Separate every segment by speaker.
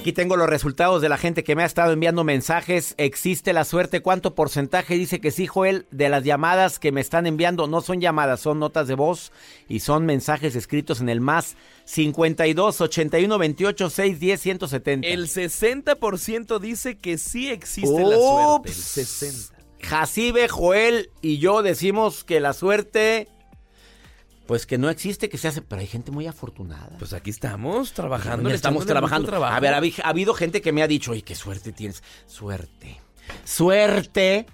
Speaker 1: Aquí tengo los resultados de la gente que me ha estado enviando mensajes. ¿Existe la suerte? ¿Cuánto porcentaje dice que sí, Joel? De las llamadas que me están enviando, no son llamadas, son notas de voz y son mensajes escritos en el más 52 81 28 6 10 170.
Speaker 2: El 60% dice que sí existe la suerte. El 60.
Speaker 1: Jacibe, Joel y yo decimos que la suerte pues que no existe, que se hace, pero hay gente muy afortunada.
Speaker 2: Pues aquí estamos trabajando.
Speaker 1: Ya estamos trabajando. A ver, ha, habido gente que me ha dicho, oye, qué suerte tienes. Suerte. Suerte.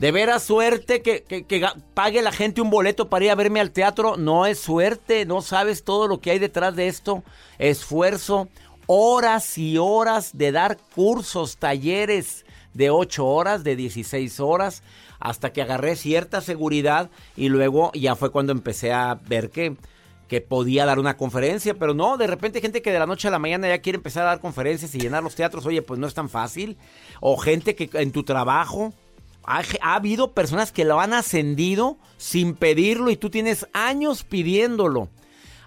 Speaker 1: De veras suerte que, que, pague la gente un boleto para ir a verme al teatro. No es suerte, no sabes todo lo que hay detrás de esto. Esfuerzo, horas y horas de dar cursos, talleres de 8 horas, de 16 horas hasta que agarré cierta seguridad y luego ya fue cuando empecé a ver que, que podía dar una conferencia, pero no, de repente gente que de la noche a la mañana ya quiere empezar a dar conferencias y llenar los teatros, oye, pues no es tan fácil, o gente que en tu trabajo... Ha, ha habido personas que lo han ascendido sin pedirlo y tú tienes años pidiéndolo.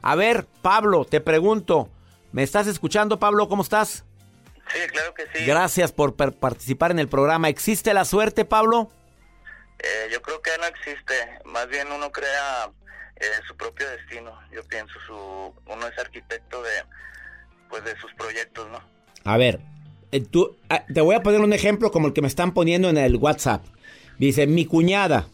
Speaker 1: A ver, Pablo, te pregunto, ¿me estás escuchando, Pablo? ¿Cómo estás?
Speaker 3: Sí, claro que sí.
Speaker 1: Gracias por participar en el programa. ¿Existe la suerte, Pablo?
Speaker 3: Eh, yo creo que no existe, más bien uno crea eh, su propio destino. Yo pienso su uno es arquitecto de pues de sus proyectos, ¿no?
Speaker 1: A ver, eh, tú, ah, te voy a poner un ejemplo como el que me están poniendo en el WhatsApp. Dice, mi cuñada.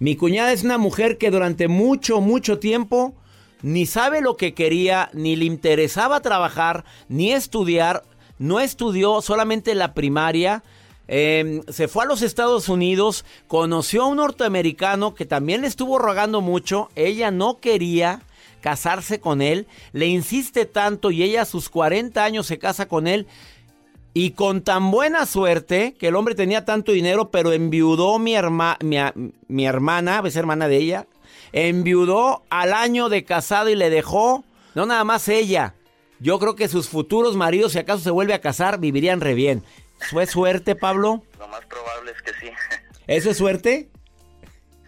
Speaker 1: Mi cuñada es una mujer que durante mucho, mucho tiempo ni sabe lo que quería, ni le interesaba trabajar, ni estudiar. No estudió solamente la primaria Em, se fue a los Estados Unidos, conoció a un norteamericano que también le estuvo rogando mucho, ella no quería casarse con él, le insiste tanto y ella a sus 40 años se casa con él y con tan buena suerte que el hombre tenía tanto dinero, pero enviudó mi, mi, mi hermana, es hermana de ella, enviudó al año de casado y le dejó, no nada más ella, yo creo que sus futuros maridos, si acaso se vuelve a casar, vivirían re bien. ¿Fue suerte, Pablo?
Speaker 3: Lo más probable es que sí.
Speaker 1: ¿Eso es suerte?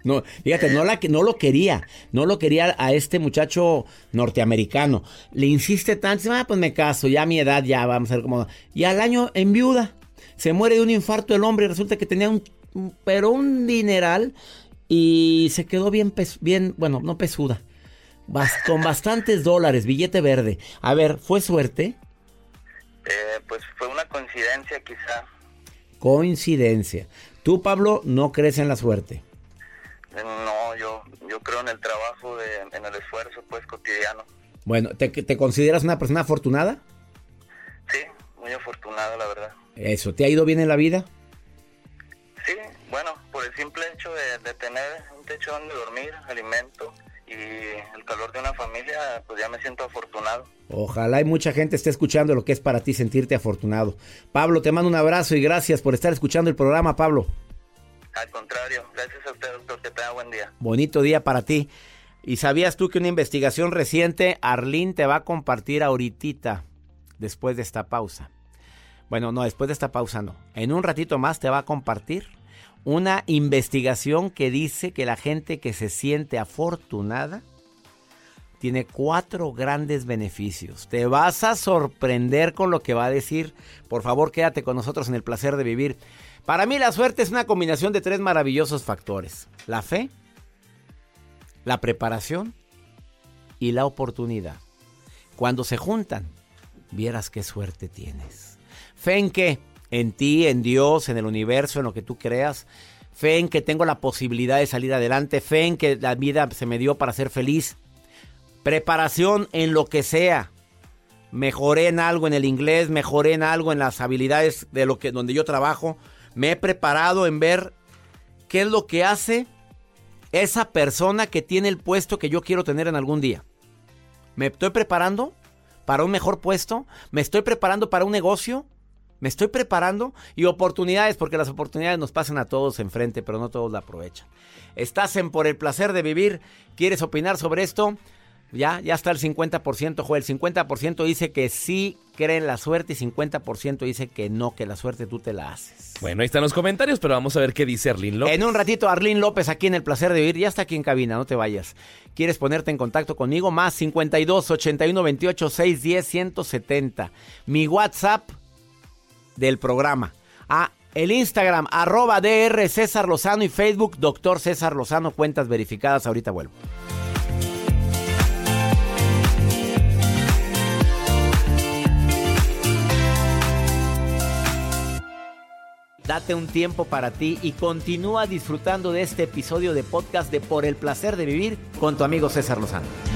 Speaker 1: No, fíjate, no, la, no lo quería, no lo quería a este muchacho norteamericano. Le insiste tanto, ah, pues me caso, ya a mi edad ya vamos a ver cómo. Y al año en viuda, se muere de un infarto el hombre y resulta que tenía un, pero un dineral y se quedó bien, bien bueno, no pesuda, con bastantes dólares, billete verde. A ver, ¿fue suerte?
Speaker 3: Eh, pues fue una coincidencia quizá.
Speaker 1: Coincidencia. ¿Tú, Pablo, no crees en la suerte?
Speaker 3: No, yo, yo creo en el trabajo, en el esfuerzo pues cotidiano.
Speaker 1: Bueno, ¿te, ¿te consideras una persona afortunada?
Speaker 3: Sí, muy afortunada, la verdad.
Speaker 1: Eso, ¿te ha ido bien en la vida?
Speaker 3: Sí, bueno, por el simple hecho de, de tener un techo donde dormir, alimento, y el calor de una familia, pues ya me siento afortunado.
Speaker 1: Ojalá hay mucha gente esté escuchando lo que es para ti sentirte afortunado. Pablo, te mando un abrazo y gracias por estar escuchando el programa, Pablo.
Speaker 3: Al contrario, gracias a usted, doctor, que tenga buen día.
Speaker 1: Bonito día para ti. ¿Y sabías tú que una investigación reciente, Arlín te va a compartir ahorita, después de esta pausa? Bueno, no, después de esta pausa no. En un ratito más te va a compartir una investigación que dice que la gente que se siente afortunada tiene cuatro grandes beneficios. Te vas a sorprender con lo que va a decir. Por favor, quédate con nosotros en el placer de vivir. Para mí la suerte es una combinación de tres maravillosos factores. La fe, la preparación y la oportunidad. Cuando se juntan, vieras qué suerte tienes. Fe en qué? En ti, en Dios, en el universo, en lo que tú creas. Fe en que tengo la posibilidad de salir adelante. Fe en que la vida se me dio para ser feliz. Preparación en lo que sea. Mejoré en algo en el inglés, mejoré en algo en las habilidades de lo que donde yo trabajo. Me he preparado en ver qué es lo que hace esa persona que tiene el puesto que yo quiero tener en algún día. Me estoy preparando para un mejor puesto, me estoy preparando para un negocio, me estoy preparando y oportunidades, porque las oportunidades nos pasan a todos enfrente, pero no todos la aprovechan. Estás en Por el placer de vivir, ¿quieres opinar sobre esto? Ya, ya está el 50%, Joel. El 50% dice que sí cree en la suerte y 50% dice que no, que la suerte tú te la haces.
Speaker 2: Bueno, ahí están los comentarios, pero vamos a ver qué dice Arlín López.
Speaker 1: En un ratito, Arlín López aquí en El Placer de Vivir. Ya está aquí en cabina, no te vayas. ¿Quieres ponerte en contacto conmigo? Más 52 81 28 610 170. Mi WhatsApp del programa. Ah, el Instagram, arroba DR César Lozano y Facebook, Doctor César Lozano, cuentas verificadas. Ahorita vuelvo. Date un tiempo para ti y continúa disfrutando de este episodio de podcast de Por el placer de vivir con tu amigo César Lozano.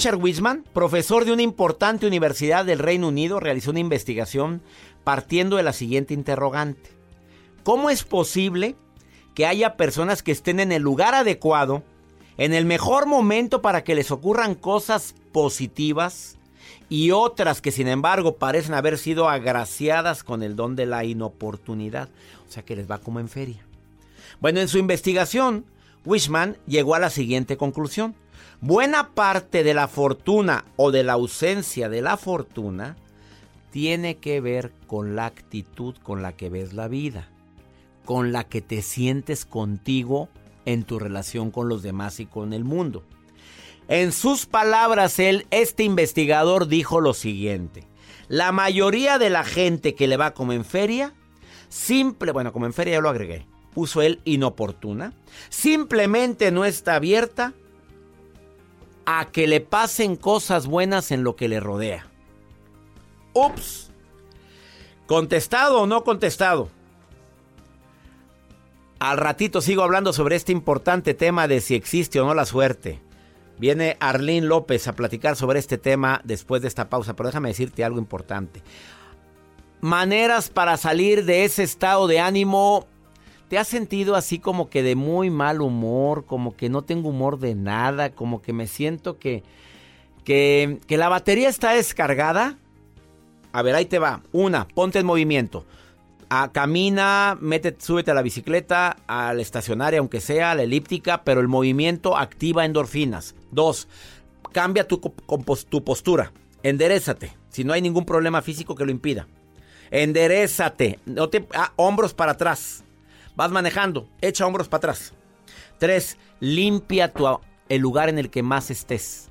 Speaker 1: Richard Wiseman, profesor de una importante universidad del Reino Unido, realizó una investigación partiendo de la siguiente interrogante. ¿Cómo es posible que haya personas que estén en el lugar adecuado en el mejor momento para que les ocurran cosas positivas y otras que sin embargo parecen haber sido agraciadas con el don de la inoportunidad. O sea que les va como en feria. Bueno, en su investigación, Wishman llegó a la siguiente conclusión. Buena parte de la fortuna o de la ausencia de la fortuna tiene que ver con la actitud con la que ves la vida, con la que te sientes contigo en tu relación con los demás y con el mundo. En sus palabras, él, este investigador dijo lo siguiente. La mayoría de la gente que le va como en feria, simple, bueno, como en feria ya lo agregué, puso él inoportuna, simplemente no está abierta a que le pasen cosas buenas en lo que le rodea. Ups. ¿Contestado o no contestado? Al ratito sigo hablando sobre este importante tema de si existe o no la suerte. Viene Arlín López a platicar sobre este tema después de esta pausa, pero déjame decirte algo importante. Maneras para salir de ese estado de ánimo. ¿Te has sentido así como que de muy mal humor, como que no tengo humor de nada, como que me siento que, que, la batería está descargada? A ver, ahí te va. Una, ponte en movimiento camina, mete, súbete a la bicicleta, a la estacionaria, aunque sea, a la elíptica, pero el movimiento activa endorfinas. Dos, cambia tu, tu postura, enderezate, si no hay ningún problema físico que lo impida. Enderezate, no te, ah, hombros para atrás. Vas manejando, echa hombros para atrás. Tres, limpia tu, el lugar en el que más estés.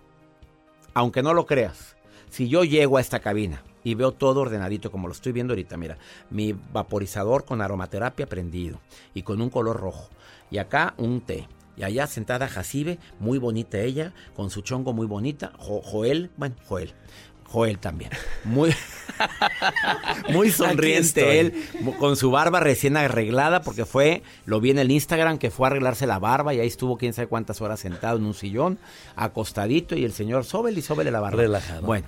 Speaker 1: Aunque no lo creas, si yo llego a esta cabina y veo todo ordenadito como lo estoy viendo ahorita. Mira, mi vaporizador con aromaterapia prendido y con un color rojo. Y acá un té. Y allá sentada Jacibe, muy bonita ella, con su chongo muy bonita. Joel, bueno, Joel. Joel también. Muy, muy sonriente él, con su barba recién arreglada, porque fue, lo vi en el Instagram, que fue a arreglarse la barba y ahí estuvo quién sabe cuántas horas sentado en un sillón, acostadito, y el señor sóbele y sóbele la barba.
Speaker 2: Relajado.
Speaker 1: Bueno,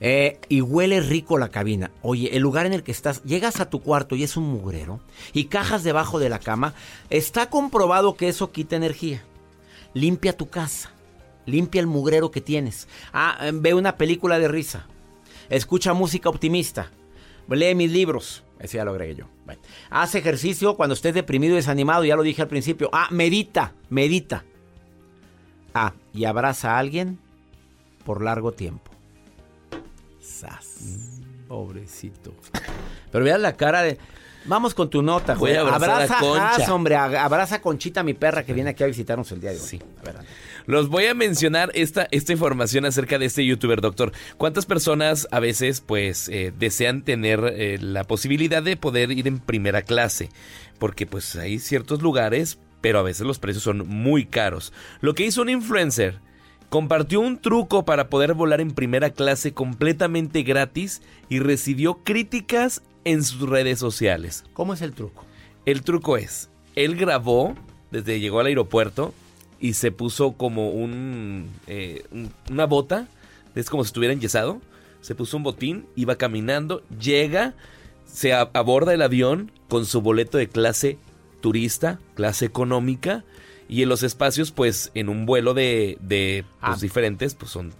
Speaker 1: eh, y huele rico la cabina. Oye, el lugar en el que estás, llegas a tu cuarto y es un mugrero y cajas debajo de la cama, está comprobado que eso quita energía. Limpia tu casa, limpia el mugrero que tienes. Ah, eh, ve una película de risa, escucha música optimista, lee mis libros. Ese ya lo agregué yo. Haz ejercicio cuando estés deprimido y desanimado, ya lo dije al principio. Ah, medita, medita. Ah, y abraza a alguien por largo tiempo. Pobrecito. Pero vean la cara de... Vamos con tu nota,
Speaker 2: a
Speaker 1: güey.
Speaker 2: a
Speaker 1: Abraza
Speaker 2: Concha.
Speaker 1: Haas, hombre. a- Abraza a Conchita, mi perra, que viene aquí a visitarnos el día de hoy.
Speaker 2: Sí.
Speaker 1: A ver,
Speaker 2: Los voy a mencionar esta, esta información acerca de este youtuber, doctor. ¿Cuántas personas a veces pues eh, desean tener eh, la posibilidad de poder ir en primera clase? Porque pues hay ciertos lugares, pero a veces los precios son muy caros. Lo que hizo un influencer, compartió un truco para poder volar en primera clase completamente gratis y recibió críticas en sus redes sociales.
Speaker 1: ¿Cómo es el truco?
Speaker 2: El truco es, él grabó desde que llegó al aeropuerto y se puso como un, eh, un- una bota, es como si estuviera enyesado, se puso un botín, iba caminando, llega, se aborda el avión con su boleto de clase turista, clase económica, y en los espacios, pues en un vuelo de, de pues,
Speaker 1: Ah.
Speaker 2: diferentes, pues son...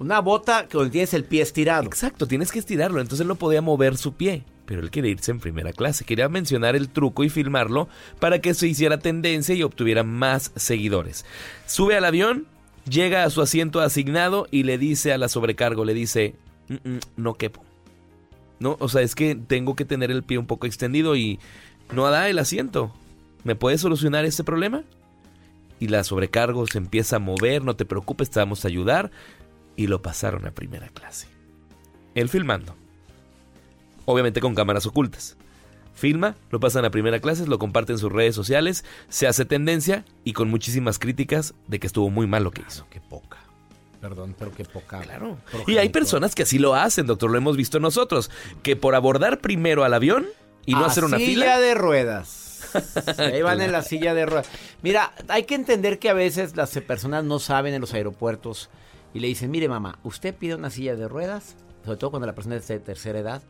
Speaker 1: Una bota que tienes el pie estirado.
Speaker 2: Exacto, tienes que estirarlo, entonces él no podía mover su pie. Pero él quería irse en primera clase. Quería mencionar el truco y filmarlo para que se hiciera tendencia y obtuviera más seguidores. Sube al avión, llega a su asiento asignado y le dice a la sobrecargo, le dice, "Mm, mm, no quepo. No, o sea, es que tengo que tener el pie un poco extendido y no da el asiento. ¿Me puedes solucionar este problema? Y la sobrecargo se empieza a mover, no te preocupes, te vamos a ayudar. Y lo pasaron a primera clase. Él filmando. Obviamente con cámaras ocultas. Filma, lo pasan a primera clase, lo comparte en sus redes sociales, se hace tendencia y con muchísimas críticas de que estuvo muy mal lo que hizo.
Speaker 1: Qué poca. Perdón, pero qué poca.
Speaker 2: Claro. Y hay personas que así lo hacen, doctor, lo hemos visto nosotros, que por abordar primero al avión y no
Speaker 1: A
Speaker 2: hacer una
Speaker 1: silla
Speaker 2: fila.
Speaker 1: de ruedas. Ahí van en la silla de ruedas. Mira, hay que entender que a veces las personas no saben en los aeropuertos y le dicen, mire mamá, usted pide una silla de ruedas, sobre todo cuando la persona es de tercera edad,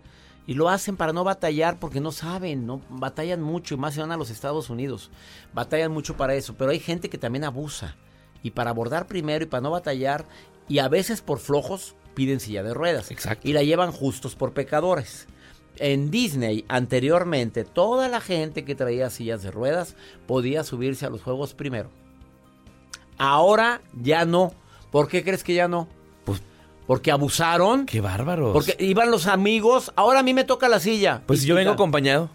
Speaker 1: y lo hacen para no batallar porque no saben, no batallan mucho y más se van a los Estados Unidos. Batallan mucho para eso, pero hay gente que también abusa. Y para abordar primero y para no batallar, y a veces por flojos piden silla de ruedas.
Speaker 2: Exacto.
Speaker 1: Y la llevan justos por pecadores. En Disney, anteriormente, toda la gente que traía sillas de ruedas podía subirse a los juegos primero. Ahora ya no. ¿Por qué crees que ya no?
Speaker 2: Pues-
Speaker 1: porque abusaron.
Speaker 2: Qué bárbaros.
Speaker 1: Porque iban los amigos. Ahora a mí me toca la silla.
Speaker 2: pues yo vengo acompañado.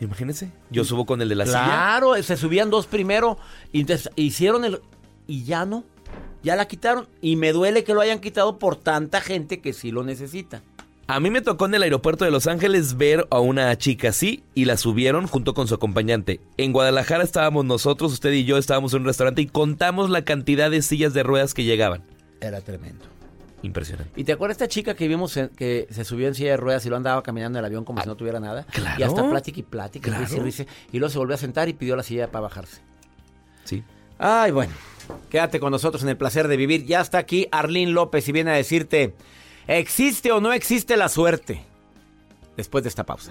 Speaker 2: Imagínense, yo subo con el de la silla.
Speaker 1: Claro, se subían dos primero. Y entonces hicieron el. Y ya no. Ya la quitaron. Y me duele que lo hayan quitado por tanta gente que sí lo necesita.
Speaker 2: A mí me tocó en el aeropuerto de Los Ángeles ver a una chica así y la subieron junto con su acompañante. En Guadalajara estábamos nosotros, usted y yo estábamos en un restaurante y contamos la cantidad de sillas de ruedas que llegaban.
Speaker 1: Era tremendo.
Speaker 2: Impresionante.
Speaker 1: ¿Y te acuerdas de esta chica que vimos en- que se subió en silla de ruedas y lo andaba caminando en el avión como si no tuviera nada?
Speaker 2: claro.
Speaker 1: Y hasta plática y plática,
Speaker 2: Claro.
Speaker 1: y risa, Y luego se volvió a sentar y pidió la silla para bajarse.
Speaker 2: Sí.
Speaker 1: Ay, bueno. Quédate con nosotros en el placer de vivir. Ya está aquí Arlín López y viene a decirte, ¿existe o no existe la suerte? Después de esta pausa.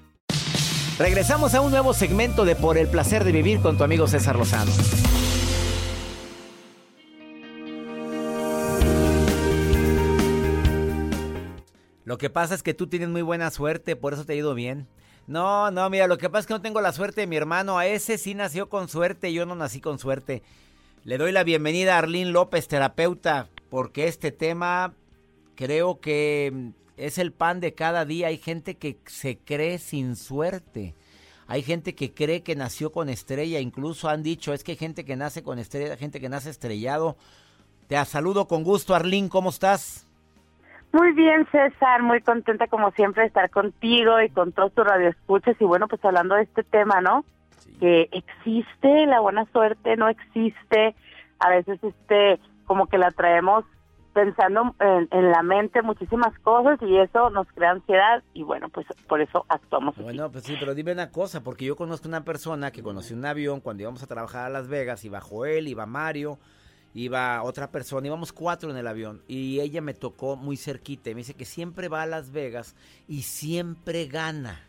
Speaker 1: Regresamos a un nuevo segmento de Por el placer de vivir con tu amigo César Lozano. Lo que pasa es que tú tienes muy buena suerte, por eso te ha ido bien. No, no, mira, lo que pasa es que no tengo la suerte de mi hermano. A ese sí nació con suerte, yo no nací con suerte. Le doy la bienvenida a Arlín López, terapeuta, porque este tema creo que mm, es el pan de cada día. Hay gente que se cree sin suerte. Hay gente que cree que nació con estrella, incluso han dicho, es que hay gente que nace con estrella, gente que nace estrellado. Te saludo con gusto, Arlín, ¿cómo estás?
Speaker 4: Muy bien, César, muy contenta como siempre de estar contigo y con todos tus radioescuchas y bueno, pues hablando de este tema, ¿no? Que existe la buena suerte, no existe, a veces este como que la traemos pensando en, la mente muchísimas cosas y eso nos crea ansiedad y bueno, pues por eso actuamos.
Speaker 1: Bueno, pues sí, pero dime una cosa, porque yo conozco una persona que conoció un avión cuando íbamos a trabajar a Las Vegas, iba Joel, iba Mario, iba otra persona, íbamos cuatro en el avión y ella me tocó muy cerquita y me dice que siempre va a Las Vegas y siempre gana.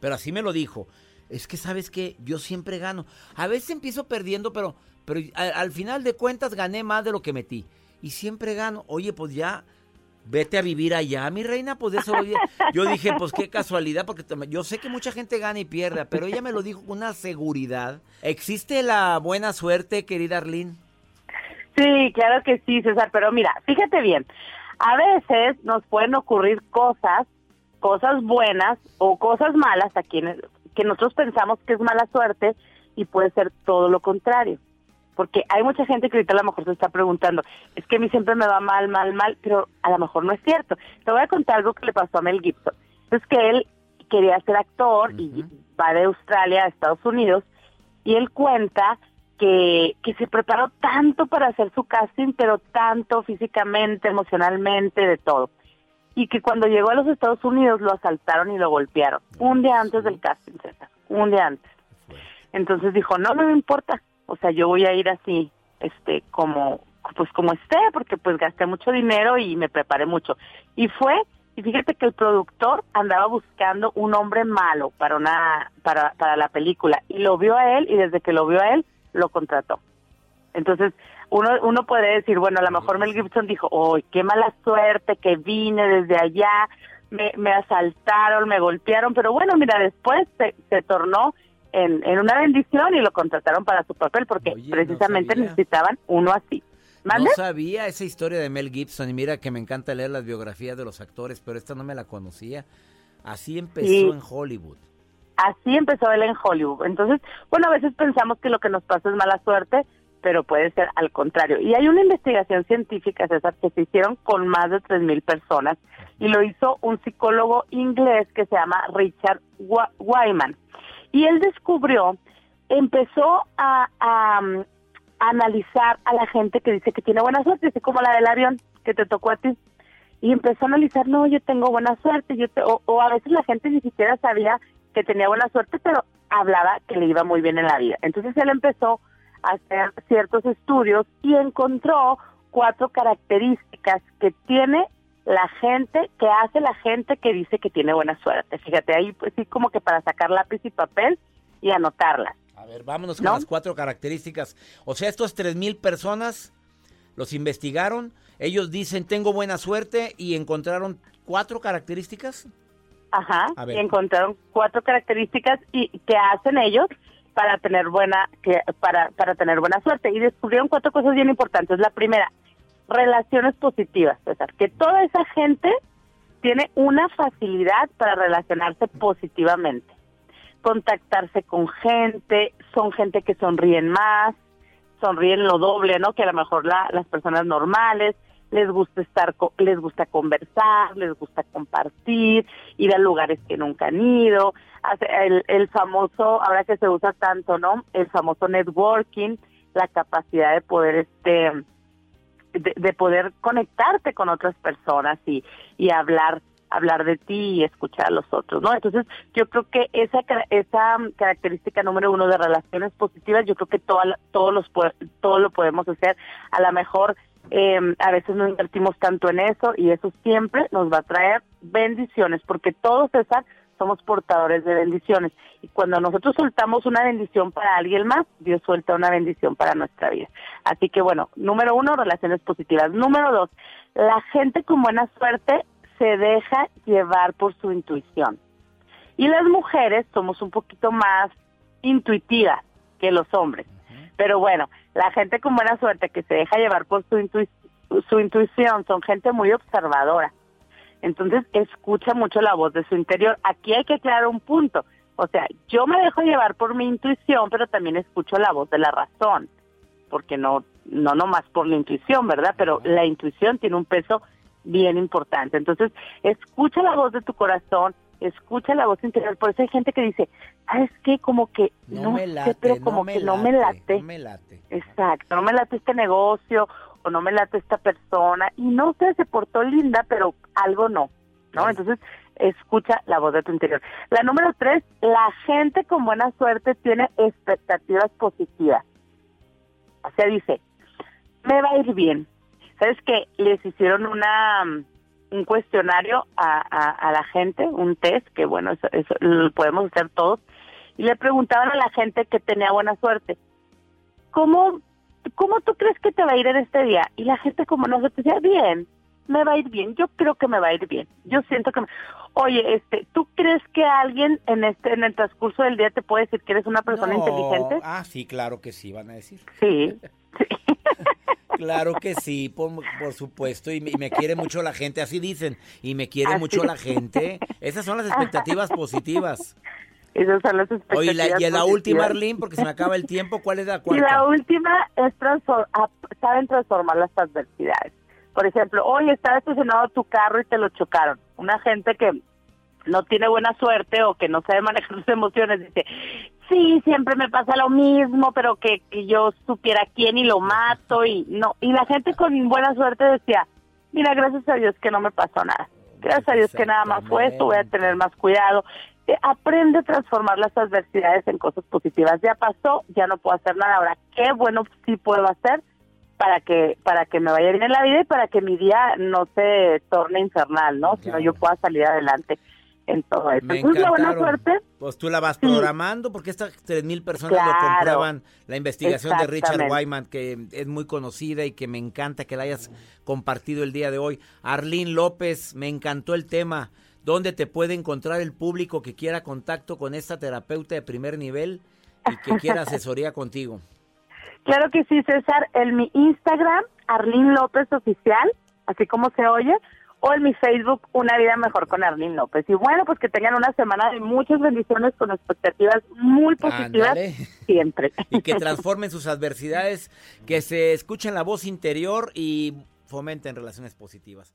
Speaker 1: Pero así me lo dijo. Es que sabes que yo siempre gano. A veces empiezo perdiendo, pero, pero al final de cuentas gané más de lo que metí y siempre gano. Oye, pues ya vete a vivir allá, mi reina, pues eso yo dije, pues qué casualidad, porque yo sé que mucha gente gana y pierde, pero ella me lo dijo con una seguridad. ¿Existe la buena suerte, querida Arlene?
Speaker 4: Sí, claro que sí, César, pero mira, fíjate bien, a veces nos pueden ocurrir cosas, cosas buenas o cosas malas a quienes que nosotros pensamos que es mala suerte y puede ser todo lo contrario porque hay mucha gente que ahorita a lo mejor se está preguntando, es que a mí siempre me va mal, mal, mal, pero a lo mejor no es cierto. Te voy a contar algo que le pasó a Mel Gibson. Es que él quería ser actor y va de Australia a Estados Unidos y él cuenta que, que se preparó tanto para hacer su casting, pero tanto físicamente, emocionalmente, de todo. Y que cuando llegó a los Estados Unidos lo asaltaron y lo golpearon. Un día antes del casting. Un día antes. Entonces dijo, no, no me importa o sea, yo voy a ir así, este, como, pues como esté, porque pues gasté mucho dinero y me preparé mucho. Y fue, y fíjate que el productor andaba buscando un hombre malo para una, para, para la película, y lo vio a él, y desde que lo vio a él, lo contrató. Entonces, uno, uno puede decir, bueno, a lo mejor Mel Gibson dijo, oh, qué mala suerte que vine desde allá, me, me asaltaron, me golpearon, pero bueno, mira, después se, se tornó en, en una bendición y lo contrataron para su papel porque precisamente necesitaban uno así.
Speaker 1: No sabía esa historia de Mel Gibson y mira que me encanta leer las biografías de los actores, pero esta no me la conocía. Así empezó en Hollywood.
Speaker 4: Así empezó él en Hollywood. Entonces, bueno, a veces pensamos que lo que nos pasa es mala suerte, pero puede ser al contrario. Y hay una investigación científica, César, que se hicieron con más de 3.000 personas y lo hizo un psicólogo inglés que se llama Richard Wyman. Y él descubrió, empezó a, analizar a la gente que dice que tiene buena suerte, así como la del avión que te tocó a ti. Y empezó a analizar, no, yo tengo buena suerte, yo o, a veces la gente ni siquiera sabía que tenía buena suerte, pero hablaba que le iba muy bien en la vida. Entonces él empezó a hacer ciertos estudios y encontró cuatro características que tiene la gente, que hace la gente que dice que tiene buena suerte. Fíjate, ahí pues sí como que para sacar lápiz y papel y anotarlas.
Speaker 1: A ver, vámonos con las cuatro características. O sea, estos tres mil personas los investigaron, ellos dicen tengo buena suerte y encontraron cuatro características.
Speaker 4: Ajá, y encontraron cuatro características y que hacen ellos para tener buena que para para tener buena suerte y descubrieron cuatro cosas bien importantes. La primera, relaciones positivas, César, que toda esa gente tiene una facilidad para relacionarse positivamente, contactarse con gente, son gente que sonríen más, sonríen lo doble, ¿no? Que a lo mejor las personas normales les gusta estar, les gusta conversar, les gusta compartir, ir a lugares que nunca han ido, el, el famoso, ahora que se usa tanto, ¿no? El famoso networking, la capacidad de poder, este, de, poder conectarte con otras personas y, y hablar hablar de ti y escuchar a los otros, ¿no? Entonces, yo creo que esa esa característica número uno de relaciones positivas, yo creo que toda, todos los todo lo podemos hacer. A lo mejor eh, a veces no invertimos tanto en eso y eso siempre nos va a traer bendiciones, porque todos esas somos portadores de bendiciones. Y cuando nosotros soltamos una bendición para alguien más, Dios suelta una bendición para nuestra vida. Así que bueno, número uno, relaciones positivas. Número dos, la gente con buena suerte se deja llevar por su intuición. Y las mujeres somos un poquito más intuitivas que los hombres. Pero bueno, la gente con buena suerte que se deja llevar por su, su intuición son gente muy observadora entonces escucha mucho la voz de su interior. Aquí hay que aclarar un punto. O sea, yo me dejo llevar por mi intuición, pero también escucho la voz de la razón, porque no, no nomás por la intuición, ¿verdad? Pero la intuición tiene un peso bien importante. Entonces, escucha la voz de tu corazón, escucha la voz interior. Por eso hay gente que dice, ¿sabes qué? Como que no, me late, sé, pero como que no me late.
Speaker 1: No me late.
Speaker 4: Exacto, no me late este negocio o no me late esta persona. Y no sé, se portó linda, pero algo no, ¿no? Entonces, escucha la voz de tu interior. La número tres, la gente con buena suerte tiene expectativas positivas. O sea, dice, me va a ir bien. ¿Sabes qué? Les hicieron una un cuestionario a, a, la gente, un test, que bueno, eso, eso, lo podemos hacer todos, y le preguntaban a la gente que tenía buena suerte, ¿cómo, ¿cómo tú crees que te va a ir en este día? Y la gente como no se decía, bien, me va a ir bien, yo creo que me va a ir bien, yo siento que... Me... Oye, este, ¿tú crees que alguien en este en el transcurso del día te puede decir que eres una persona inteligente?
Speaker 1: Ah, sí, claro que sí, van a decir.
Speaker 4: Sí, sí.
Speaker 1: Claro que sí, por, supuesto, y me, quiere mucho la gente, así dicen, y me quiere mucho la gente. Esas son las expectativas positivas.
Speaker 4: Esas son las expectativas
Speaker 1: Oye, la, y la última, Arlene, porque se me acaba el tiempo, ¿cuál es la cuarta?
Speaker 4: Y la última es saben transformar las adversidades. Por ejemplo, hoy está estacionado tu carro y te lo chocaron. Una gente que no tiene buena suerte o que no sabe manejar sus emociones, dice, sí, siempre me pasa lo mismo, pero que, yo supiera quién y lo mato y no. Y la gente con buena suerte decía, mira, gracias a Dios que no me pasó nada. Gracias a Dios que nada más fue esto, voy a tener más cuidado. Aprende a transformar las adversidades en cosas positivas. Ya pasó, ya no puedo hacer nada. Ahora, qué bueno sí puedo hacer para que para que me vaya bien en la vida y para que mi día no se torne infernal, ¿no? Sino yo pueda salir adelante en todo eso.
Speaker 1: Me buena suerte. Pues tú la vas programando porque estas tres mil personas lo comprueban. La investigación de Richard Wyman, que es muy conocida y que me encanta que la hayas compartido el día de hoy. Arlene López, me encantó el tema. ¿Dónde te puede encontrar el público que quiera contacto con esta terapeuta de primer nivel y que quiera asesoría contigo?
Speaker 4: Claro que sí, César. En mi Instagram, Arlene López Oficial, así como se oye o en mi Facebook Una Vida Mejor con Arlene López. Y bueno, pues que tengan una semana de muchas bendiciones con expectativas muy positivas siempre.
Speaker 1: Y que transformen sus adversidades, que se escuchen la voz interior y fomenten relaciones positivas.